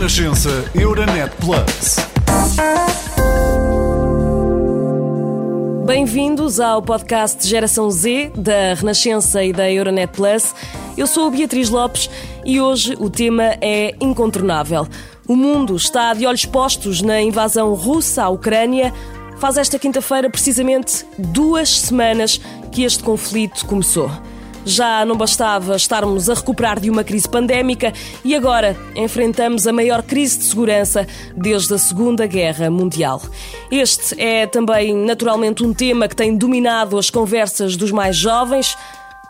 Renascença Euronet Plus. Bem-vindos ao podcast Geração Z da Renascença e da Euronet Plus. Eu sou Beatriz Lopes e hoje o tema é incontornável. O mundo está de olhos postos na invasão russa à Ucrânia. Faz esta quinta-feira precisamente duas semanas que este conflito começou. Já não bastava estarmos a recuperar de uma crise pandémica e agora enfrentamos a maior crise de segurança desde a Segunda Guerra Mundial. Este é também, naturalmente, um tema que tem dominado as conversas dos mais jovens.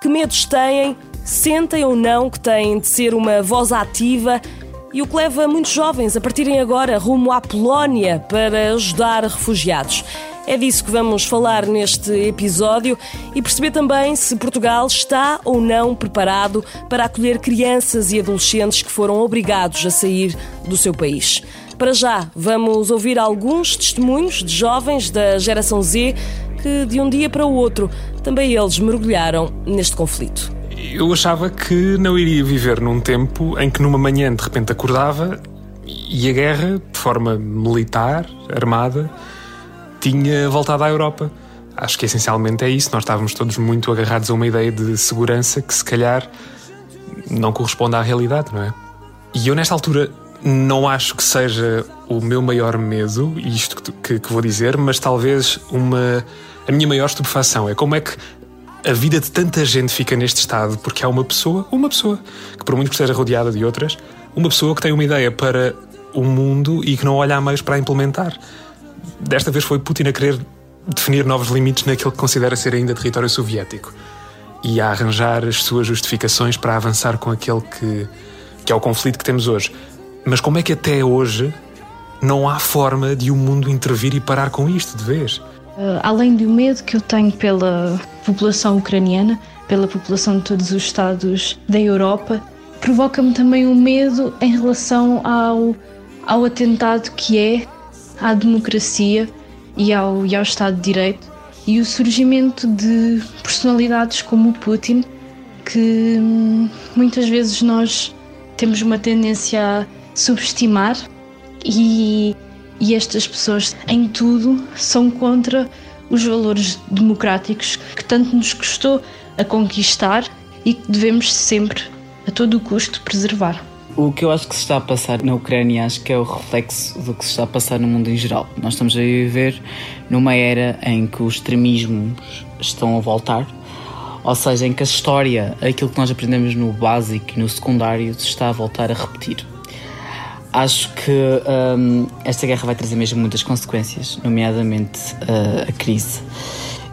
Que medos têm? Sentem ou não que têm de ser uma voz ativa? E o que leva muitos jovens a partirem agora rumo à Polónia para ajudar refugiados. É disso que vamos falar neste episódio e perceber também se Portugal está ou não preparado para acolher crianças e adolescentes que foram obrigados a sair do seu país. Para já, vamos ouvir alguns testemunhos de jovens da geração Z que, de um dia para o outro, também eles mergulharam neste conflito. Eu achava que não iria viver num tempo em que numa manhã de repente acordava e a guerra, de forma militar, armada, tinha voltado à Europa. Acho que essencialmente é isso. Nós estávamos todos muito agarrados a uma ideia de segurança que, se calhar, não corresponde à realidade, não é? E eu, nesta altura, não acho que seja o meu maior medo, isto que, que, vou dizer, mas talvez uma. A minha maior estupefação é como é que a vida de tanta gente fica neste estado porque há uma pessoa, uma pessoa, que por muito que esteja rodeada de outras, uma pessoa que tem uma ideia para o mundo e que não olha a meios para implementar. Desta vez foi Putin a querer definir novos limites naquilo que considera ser ainda território soviético e a arranjar as suas justificações para avançar com aquele que, que é o conflito que temos hoje. Mas como é que até hoje não há forma de o mundo intervir e parar com isto de vez? Uh, além do medo que eu tenho pela população ucraniana, pela população de todos os Estados da Europa, provoca-me também um medo em relação ao, ao atentado que é à democracia e ao, e ao Estado de Direito e o surgimento de personalidades como o Putin, que hum, muitas vezes nós temos uma tendência a subestimar e, e estas pessoas em tudo são contra os valores democráticos que tanto nos custou a conquistar e que devemos sempre, a todo custo, preservar. O que eu acho que se está a passar na Ucrânia acho que é o reflexo do que se está a passar no mundo em geral. Nós estamos a viver numa era em que os extremismos estão a voltar, ou seja, em que a história, aquilo que nós aprendemos no básico e no secundário, se está a voltar a repetir. Acho que um, esta guerra vai trazer mesmo muitas consequências, nomeadamente uh, a crise.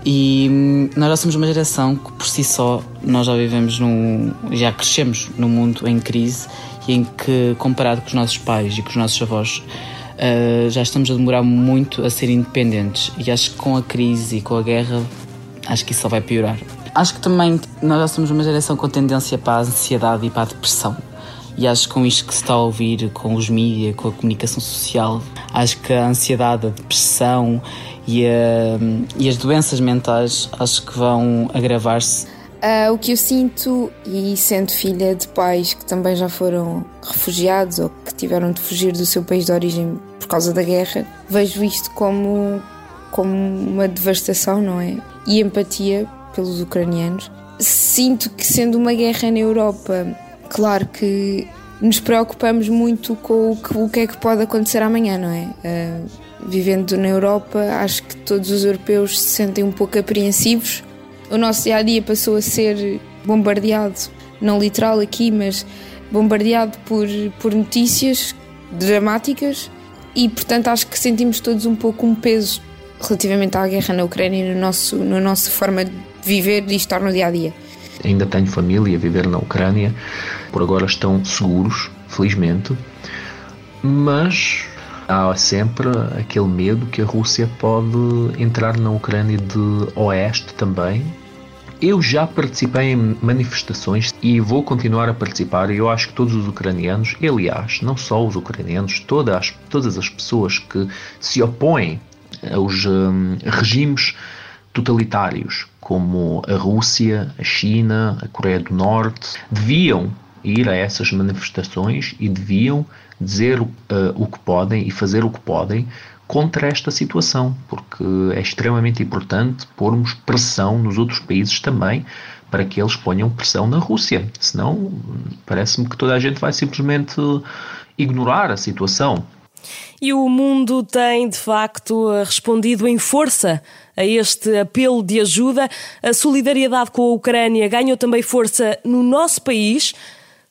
E hum, nós já somos uma geração que por si só nós já vivemos num, já crescemos num mundo em crise em que, comparado com os nossos pais e com os nossos avós, uh, já estamos a demorar muito a ser independentes. E acho que com a crise e com a guerra, acho que isso só vai piorar. Acho que também nós já somos uma geração com tendência para a ansiedade e para a depressão. E acho que com isto que se está a ouvir, com os mídias, com a comunicação social, acho que a ansiedade, a depressão e, a, e as doenças mentais acho que vão agravar-se Uh, o que eu sinto, e sendo filha de pais que também já foram refugiados ou que tiveram de fugir do seu país de origem por causa da guerra, vejo isto como, como uma devastação, não é? E empatia pelos ucranianos. Sinto que, sendo uma guerra na Europa, claro que nos preocupamos muito com o que, o que é que pode acontecer amanhã, não é? Uh, vivendo na Europa, acho que todos os europeus se sentem um pouco apreensivos o nosso dia a dia passou a ser bombardeado, não literal aqui, mas bombardeado por, por notícias dramáticas e, portanto, acho que sentimos todos um pouco um peso relativamente à guerra na Ucrânia e no nosso, na nossa forma de viver e estar no dia a dia. Ainda tenho família a viver na Ucrânia, por agora estão seguros, felizmente, mas há sempre aquele medo que a Rússia pode entrar na Ucrânia de oeste também. Eu já participei em manifestações e vou continuar a participar. Eu acho que todos os ucranianos, e aliás, não só os ucranianos, todas, todas as pessoas que se opõem aos um, regimes totalitários, como a Rússia, a China, a Coreia do Norte, deviam ir a essas manifestações e deviam dizer uh, o que podem e fazer o que podem contra esta situação, porque é extremamente importante pormos pressão nos outros países também para que eles ponham pressão na Rússia. Senão, parece-me que toda a gente vai simplesmente ignorar a situação. E o mundo tem, de facto, respondido em força a este apelo de ajuda. A solidariedade com a Ucrânia ganhou também força no nosso país.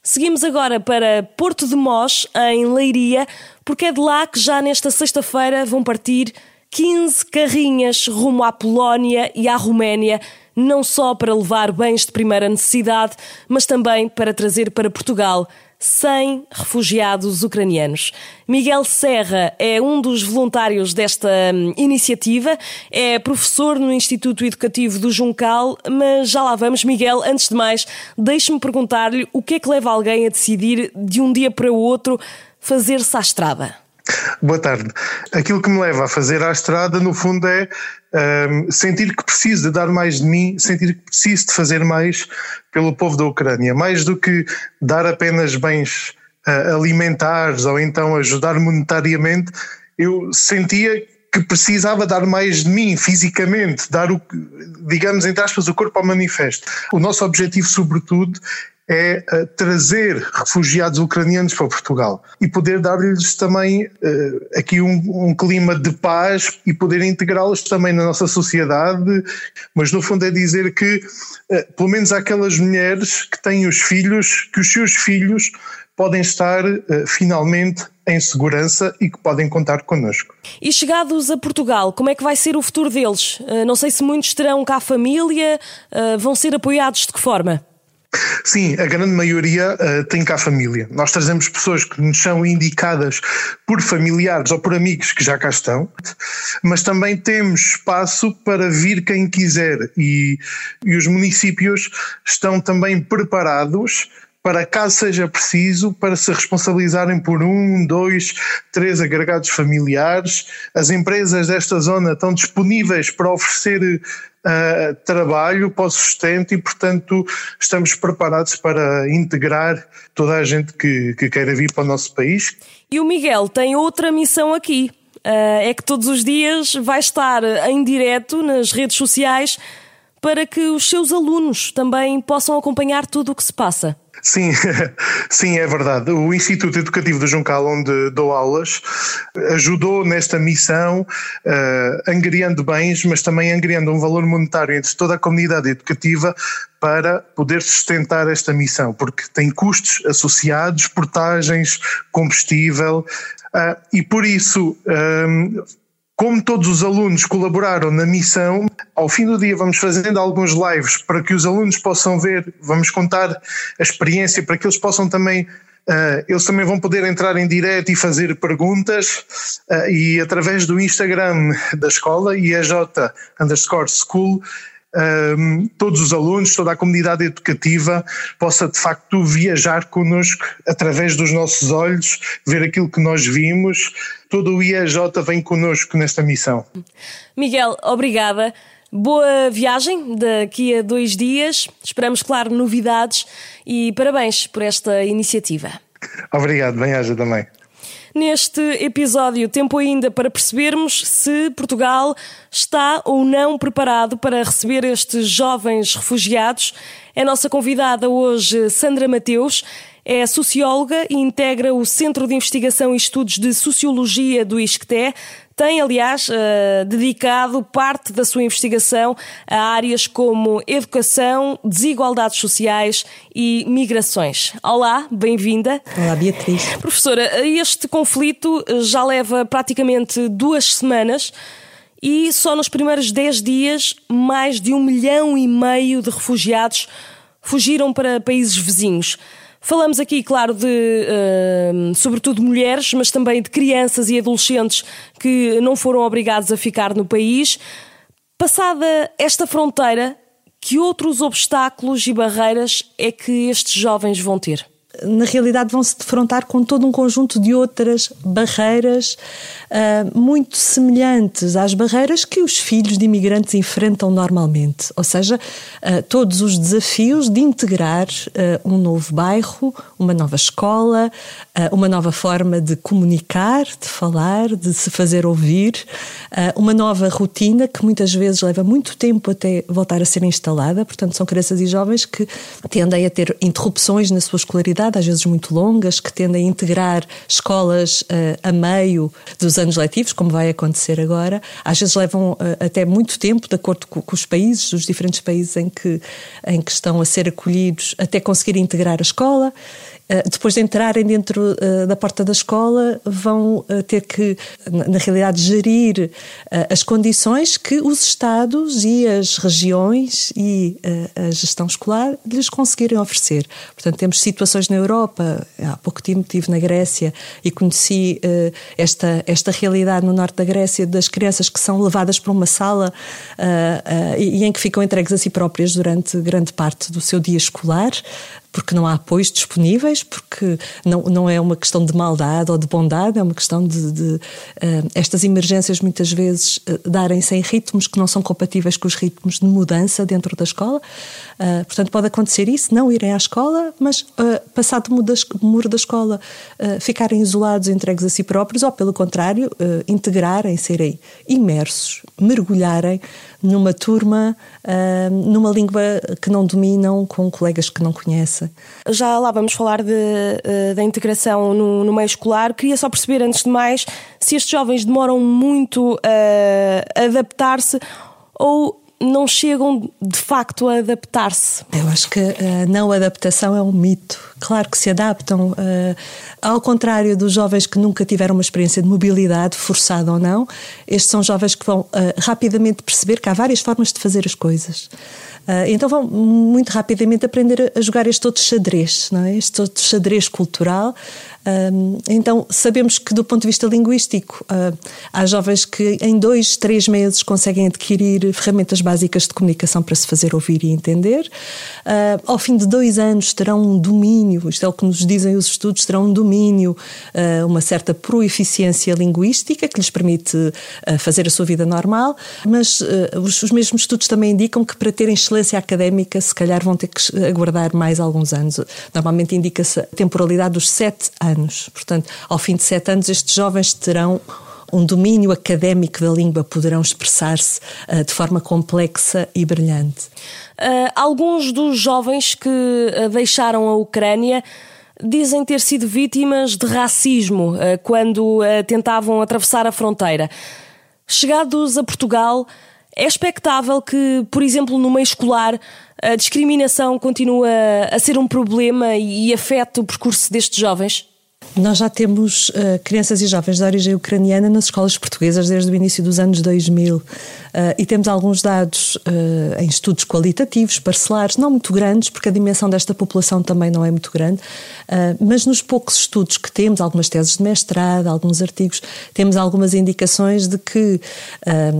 Seguimos agora para Porto de Mós, em Leiria, porque é de lá que já nesta sexta-feira vão partir 15 carrinhas rumo à Polónia e à Roménia não só para levar bens de primeira necessidade, mas também para trazer para Portugal 100 refugiados ucranianos. Miguel Serra é um dos voluntários desta hum, iniciativa, é professor no Instituto Educativo do Juncal, mas já lá vamos. Miguel, antes de mais, deixe-me perguntar-lhe o que é que leva alguém a decidir de um dia para o outro fazer-se à estrada? Boa tarde. Aquilo que me leva a fazer à estrada, no fundo, é um, sentir que preciso de dar mais de mim, sentir que preciso de fazer mais pelo povo da Ucrânia, mais do que dar apenas bens uh, alimentares ou então ajudar monetariamente. Eu sentia que precisava dar mais de mim fisicamente, dar o, digamos, entre aspas, o corpo ao manifesto. O nosso objetivo, sobretudo, é uh, trazer refugiados ucranianos para Portugal e poder dar-lhes também uh, aqui um, um, clima de paz e poder integrá-los também na nossa sociedade, mas no fundo é dizer que, uh, pelo menos aquelas mulheres que têm os filhos, que os seus filhos podem estar finalmente em segurança e que podem contar connosco. E chegados a Portugal, como é que vai ser o futuro deles? não sei se muitos terão cá família, vão ser apoiados de que forma? Sim, a grande maioria uh, tem cá família. Nós trazemos pessoas que nos são indicadas por familiares ou por amigos que já cá estão, mas também temos espaço para vir quem quiser e, e os municípios estão também preparados para caso seja preciso, para se responsabilizarem por um, dois, três agregados familiares. As empresas desta zona estão disponíveis para oferecer uh, trabalho para o sustento e, portanto, estamos preparados para integrar toda a gente que, que queira vir para o nosso país. E o Miguel tem outra missão aqui. Uh, é que todos os dias vai estar em direto nas redes sociais para que os seus alunos também possam acompanhar tudo o que se passa. Sim, sim, é verdade. O Instituto Educativo do Juncal, onde dou aulas, ajudou nesta missão, uh, bens, mas também angriando um valor monetário entre toda a comunidade educativa para poder sustentar esta missão, porque tem custos associados, portagens, combustível, uh, e por isso. Um, como todos os alunos colaboraram na missão, ao fim do dia vamos fazendo alguns lives para que os alunos possam ver, vamos contar a experiência para que eles possam também Uh, eles também vão poder entrar em direto e fazer perguntas uh, e através do Instagram da escola, IEJ underscore school, um, todos os alunos, toda a comunidade educativa possa de facto viajar connosco através dos nossos olhos, ver aquilo que nós vimos. Todo o IEJ vem connosco nesta missão. Miguel, obrigada. Boa viagem daqui a dois dias. Esperamos, claro, novidades e parabéns por esta iniciativa. Obrigado, bem-aja também. Neste episódio, tempo ainda para percebermos se Portugal está ou não preparado para receber estes jovens refugiados. É nossa convidada hoje, Sandra Mateus. É socióloga e integra o Centro de Investigação e Estudos de Sociologia do ISCTE. Tem, aliás, uh, dedicado parte da sua investigação a áreas como educação, desigualdades sociais e migrações. Olá, bem-vinda. Olá, Beatriz. Professora, este conflito já leva praticamente duas semanas e só nos primeiros dez dias mais de um milhão e meio de refugiados fugiram para países vizinhos. Falamos aqui, claro, de uh, sobretudo mulheres, mas também de crianças e adolescentes que não foram obrigados a ficar no país. Passada esta fronteira, que outros obstáculos e barreiras é que estes jovens vão ter? Na realidade vão se defrontar com todo um conjunto de outras barreiras uh, muito semelhantes às barreiras que os filhos de imigrantes enfrentam normalmente, ou seja, uh, todos os desafios de integrar uh, um novo bairro, uma nova escola, uma nova forma de comunicar, de falar, de se fazer ouvir, uma nova rotina que muitas vezes leva muito tempo até voltar a ser instalada, portanto, são crianças e jovens que tendem a ter interrupções na sua escolaridade, às vezes muito longas, que tendem a integrar escolas a meio dos os anos letivos, como vai acontecer agora, às vezes levam até muito tempo, de acordo com, os países, os diferentes países em que, em que estão a ser acolhidos, até conseguir integrar a escola. Eh, depois de entrarem dentro uh, da porta da escola, vão uh, ter que, na realidade, gerir as condições que os Estados e as regiões e a gestão escolar lhes conseguirem oferecer. Portanto, temos situações na Europa, há pouco tempo estive na Grécia e conheci esta, esta realidade no norte da Grécia das crianças que são levadas para uma sala e em que ficam entregues a si próprias durante grande parte do seu dia escolar porque não há apoios disponíveis, porque não, não é uma questão de maldade ou de bondade, é uma questão de, de uh, estas emergências muitas vezes uh, darem-se em ritmos que não são compatíveis com os ritmos de mudança dentro da escola. Uh, portanto, pode acontecer isso, não irem à escola, mas passado o muro da escola ficarem isolados, entregues a si próprios, ou pelo contrário, integrarem, serem imersos, mergulharem numa turma, uh, numa língua que não dominam, com colegas que não conhecem. Já lá vamos falar uh, da integração no, no, meio escolar. Queria só perceber, antes de mais, se estes jovens demoram muito uh, a adaptar-se ou não chegam de facto a adaptar-se? Eu acho que a não adaptação é um mito. Claro que se adaptam. Uh, ao contrário dos jovens que nunca tiveram uma experiência de mobilidade, forçada ou não, estes são jovens que vão uh, rapidamente perceber que há várias formas de fazer as coisas. Então vão muito rapidamente aprender a jogar este outro xadrez, não é? este outro xadrez cultural. Então sabemos que do ponto de vista linguístico uh, há jovens que em dois, três meses conseguem adquirir ferramentas básicas de comunicação para se fazer ouvir e entender. ao fim de dois anos terão um domínio, isto é o que nos dizem os estudos, terão um domínio, uma certa proeficiência linguística que lhes permite fazer a sua vida normal, mas os, os mesmos estudos também indicam que para terem excelência académica, se calhar vão ter que aguardar mais alguns anos. Normalmente indica-se a temporalidade dos sete anos. Portanto, ao fim de sete anos, estes jovens terão um domínio académico da língua, poderão expressar-se uh, de forma complexa e brilhante. Uh, alguns dos jovens que uh, deixaram a Ucrânia dizem ter sido vítimas de racismo quando tentavam atravessar a fronteira. Chegados a Portugal, é expectável que, por exemplo, no meio escolar, a discriminação continue a ser um problema e afete o percurso destes jovens? Nós já temos uh, crianças e jovens de origem ucraniana nas escolas portuguesas desde o início dos anos 2000 uh, eh, e temos alguns dados uh, em estudos qualitativos, parcelares, não muito grandes, porque a dimensão desta população também não é muito grande, mas nos poucos estudos que temos, algumas teses de mestrado, alguns artigos, temos algumas indicações de que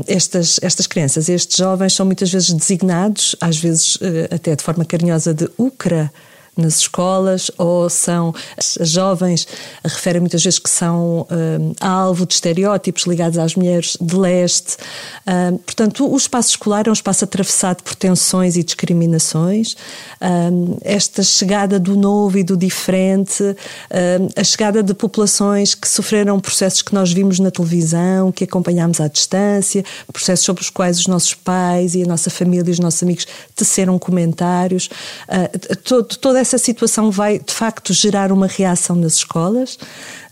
estas, estas crianças, estes jovens, são muitas vezes designados, às vezes até de forma carinhosa, de Ucra nas escolas ou são as jovens referem muitas vezes que são um, alvo de estereótipos ligados às mulheres de leste. Um, portanto, o espaço escolar é um espaço atravessado por tensões e discriminações. Um, esta chegada do novo e do diferente, a chegada de populações que sofreram processos que nós vimos na televisão, que acompanhámos à distância, processos sobre os quais os nossos pais e a nossa família e os nossos amigos teceram comentários. Uh, todo, toda essa situação vai, de facto, gerar uma reação nas escolas,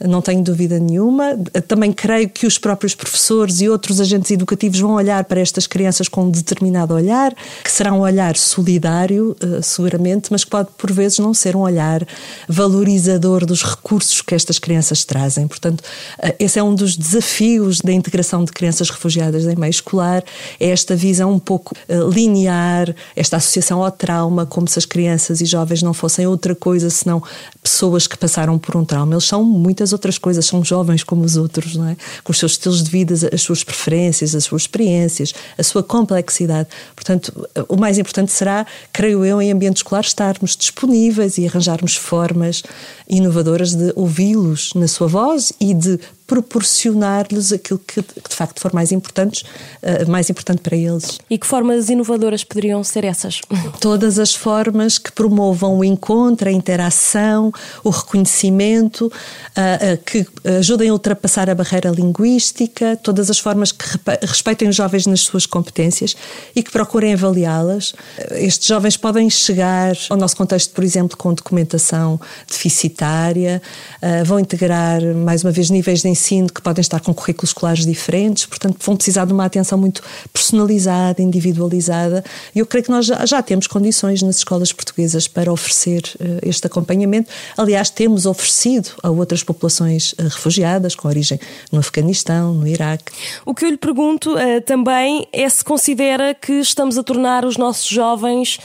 não tenho dúvida nenhuma. Também creio que os próprios professores e outros agentes educativos vão olhar para estas crianças com um determinado olhar, que será um olhar solidário, eh, seguramente, mas que pode, por vezes, não ser um olhar valorizador dos recursos que estas crianças trazem. Portanto, eh, esse é um dos desafios da integração de crianças refugiadas em meio escolar, é esta visão um pouco eh, linear, esta associação ao trauma, como se as crianças e jovens não fossem fossem outra coisa senão pessoas que passaram por um trauma. Eles são muitas outras coisas, são jovens como os outros, não é? Com os seus estilos de vida, as suas preferências, as suas experiências, a sua complexidade. Portanto, o mais importante será, creio eu, em ambiente escolar, estarmos disponíveis e arranjarmos formas inovadoras de ouvi-los na sua voz e de proporcionar-lhes aquilo que, que, de facto for mais importante, uh, mais importante para eles. E que formas inovadoras poderiam ser essas? Todas as formas que promovam o encontro, a interação, o reconhecimento, uh, uh, que ajudem a ultrapassar a barreira linguística, todas as formas que respeitem os jovens nas suas competências e que procurem avaliá-las. Estes jovens podem chegar ao nosso contexto, por exemplo, com documentação deficitária, vão integrar, mais uma vez, níveis de ensino que podem estar com currículos escolares diferentes, portanto, vão precisar de uma atenção muito personalizada, individualizada. E eu creio que nós já, já temos condições nas escolas portuguesas para oferecer uh, este acompanhamento. Aliás, temos oferecido a outras populações uh, refugiadas com origem no Afeganistão, no Iraque. O que eu lhe pergunto uh, também é se considera que estamos a tornar os nossos jovens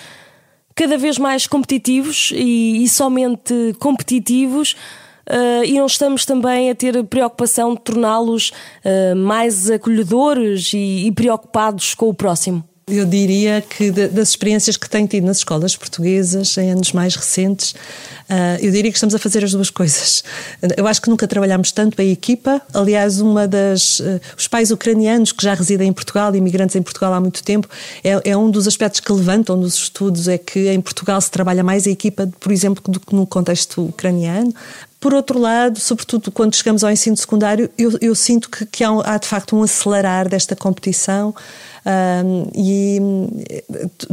cada vez mais competitivos e, e somente competitivos uh, e não estamos também a ter preocupação de torná-los uh, mais acolhedores e, e preocupados com o próximo? Eu diria que das experiências que tenho tido nas escolas portuguesas em anos mais recentes, ah, eu diria que estamos a fazer as duas coisas. Eu acho que nunca trabalhámos tanto a equipa. Aliás, uma das os pais ucranianos que já residem em Portugal, imigrantes em Portugal há muito tempo, é, é um dos aspectos que levantam nos estudos é que em Portugal se trabalha mais a equipa, por exemplo, do que no contexto ucraniano. Por outro lado, sobretudo quando chegamos ao ensino secundário, eu, eu sinto que, que há, há, de facto um acelerar desta competição um, e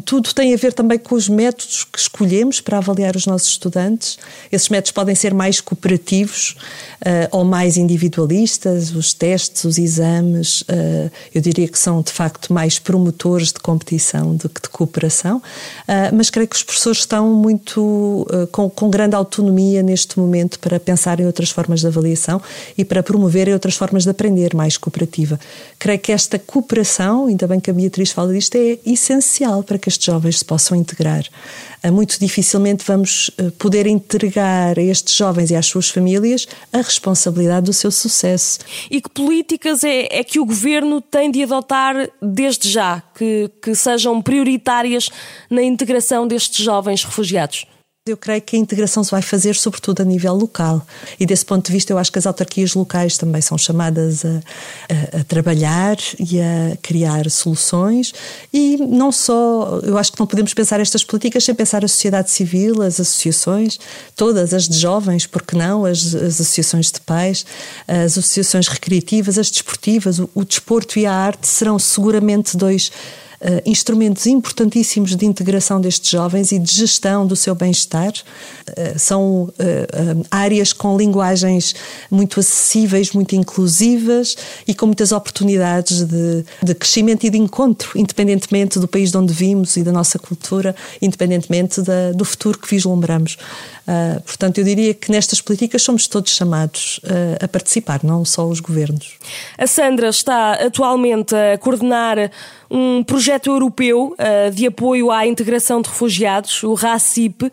tudo tem a ver também com os métodos que escolhemos para avaliar os nossos estudantes. Esses métodos podem ser mais cooperativos uh, ou mais individualistas, os testes, os exames, uh, eu diria que são de facto mais promotores de competição do que de cooperação, uh, mas creio que os professores estão muito com, com grande autonomia neste momento para pensar em outras formas de avaliação e para promover outras formas de aprender mais cooperativa. Creio que esta cooperação, ainda bem bem que a Beatriz fala disto, é essencial para que estes jovens se possam integrar. Ah, muito dificilmente vamos ah, poder entregar a estes jovens e às suas famílias a responsabilidade do seu sucesso. E que políticas é, é que o governo tem de adotar desde já, que, que sejam prioritárias na integração destes jovens refugiados? Eu creio que a integração se vai fazer sobretudo a nível local. E desse ponto de vista eu acho que as autarquias locais também são chamadas a, a, a, trabalhar e a criar soluções. E não só, eu acho que não podemos pensar estas políticas sem pensar a sociedade civil, as associações, todas as de jovens, porque não, as, as associações de pais, as associações recreativas, as desportivas, o, o desporto e a arte serão seguramente dois uh, instrumentos importantíssimos de integração destes jovens e de gestão do seu bem-estar. Uh, são uh, áreas com linguagens muito acessíveis, muito inclusivas e com muitas oportunidades de, de crescimento e de encontro, independentemente do país de onde vimos e da nossa cultura, independentemente da, do futuro que vislumbramos. Portanto, eu diria que nestas políticas somos todos chamados a participar, não só os governos. A Sandra está atualmente a coordenar um projeto europeu uh, de apoio à integração de refugiados, o RACIP.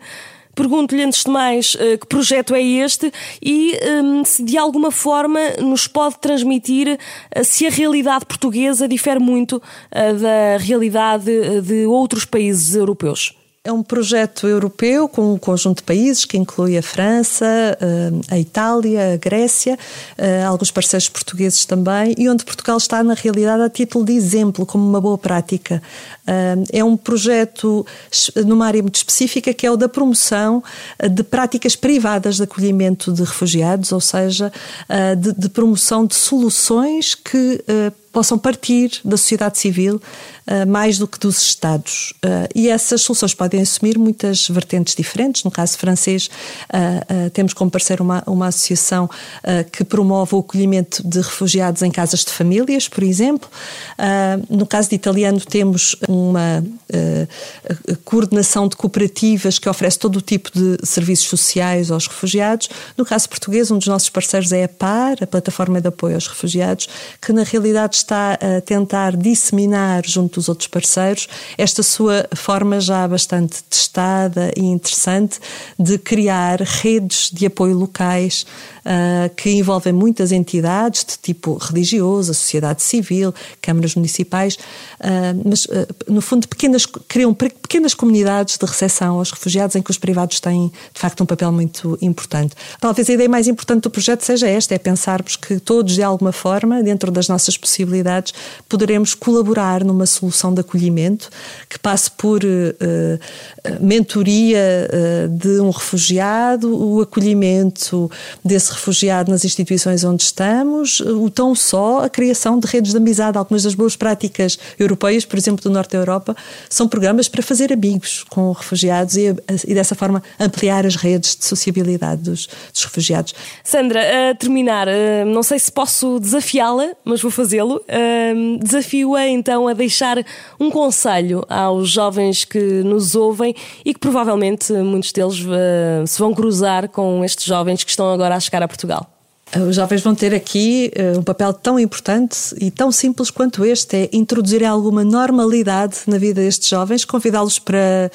Pergunto-lhe antes de mais que projeto é este e um, se de alguma forma nos pode transmitir se a realidade portuguesa difere muito da realidade de outros países europeus. É um projeto europeu com um conjunto de países que inclui a França, eh, a Itália, a Grécia, eh, alguns parceiros portugueses também, e onde Portugal está, na realidade, a título de exemplo, como uma boa prática. Eh, é um projeto numa área muito específica que é o da promoção de práticas privadas de acolhimento de refugiados, ou seja, de, promoção de soluções que possam partir da sociedade civil mais do que dos Estados. Uh, e essas soluções podem assumir muitas vertentes diferentes. No caso francês, uh, temos como parceiro uma, uma associação que promove o acolhimento de refugiados em casas de famílias, por exemplo. no caso de italiano, temos uma coordenação de cooperativas que oferece todo o tipo de serviços sociais aos refugiados. No caso português, um dos nossos parceiros é a PAR, a Plataforma de Apoio aos Refugiados, que na realidade está a tentar disseminar junto dos outros parceiros esta sua forma já bastante testada e interessante de criar redes de apoio locais uh, que envolvem muitas entidades de tipo religioso, a sociedade civil, câmaras municipais, uh, mas uh, no fundo pequenas, criam pequenas comunidades de recepção aos refugiados em que os privados têm de facto um papel muito importante. Talvez a ideia mais importante do projeto seja esta, é pensarmos que todos de alguma forma, dentro das nossas possibilidades, poderemos colaborar numa solução de acolhimento que passe por mentoria de um refugiado, o acolhimento desse refugiado nas instituições onde estamos, o tão só a criação de redes de amizade. Algumas das boas práticas europeias, por exemplo, do Norte da Europa, são programas para fazer amigos com refugiados e, e dessa forma ampliar as redes de sociabilidade dos, dos refugiados. Sandra, a terminar, eh, não sei se posso desafiá-la, mas vou fazê-lo. Eh, desafio-a então a deixar um conselho aos jovens que nos ouvem e que provavelmente muitos deles eh, se vão cruzar com estes jovens que estão agora a chegar a Portugal? Os jovens vão ter aqui uh, um papel tão importante e tão simples quanto este: é introduzir alguma normalidade na vida destes jovens, convidá-los para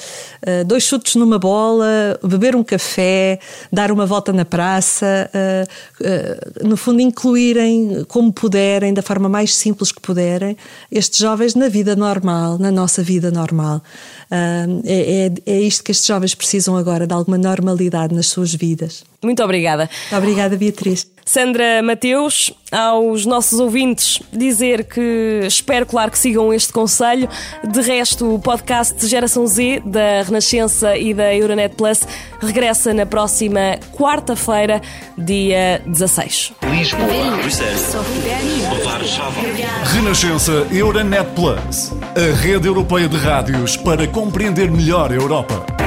uh, dois chutes numa bola, beber um café, dar uma volta na praça, uh, no fundo, incluírem como puderem, da forma mais simples que puderem, estes jovens na vida normal, na nossa vida normal. É, é, é isto que estes jovens precisam agora, de alguma normalidade nas suas vidas. Muito obrigada. Obrigada, Beatriz. Sandra Mateus, aos nossos ouvintes, dizer que espero, claro, que sigam este conselho. De resto, o podcast Geração Z, da Renascença e da Euronet Plus, regressa na próxima quarta-feira, dia 16. Lisboa, Renascença Euronet Plus, a rede europeia de rádios para compreender melhor a Europa.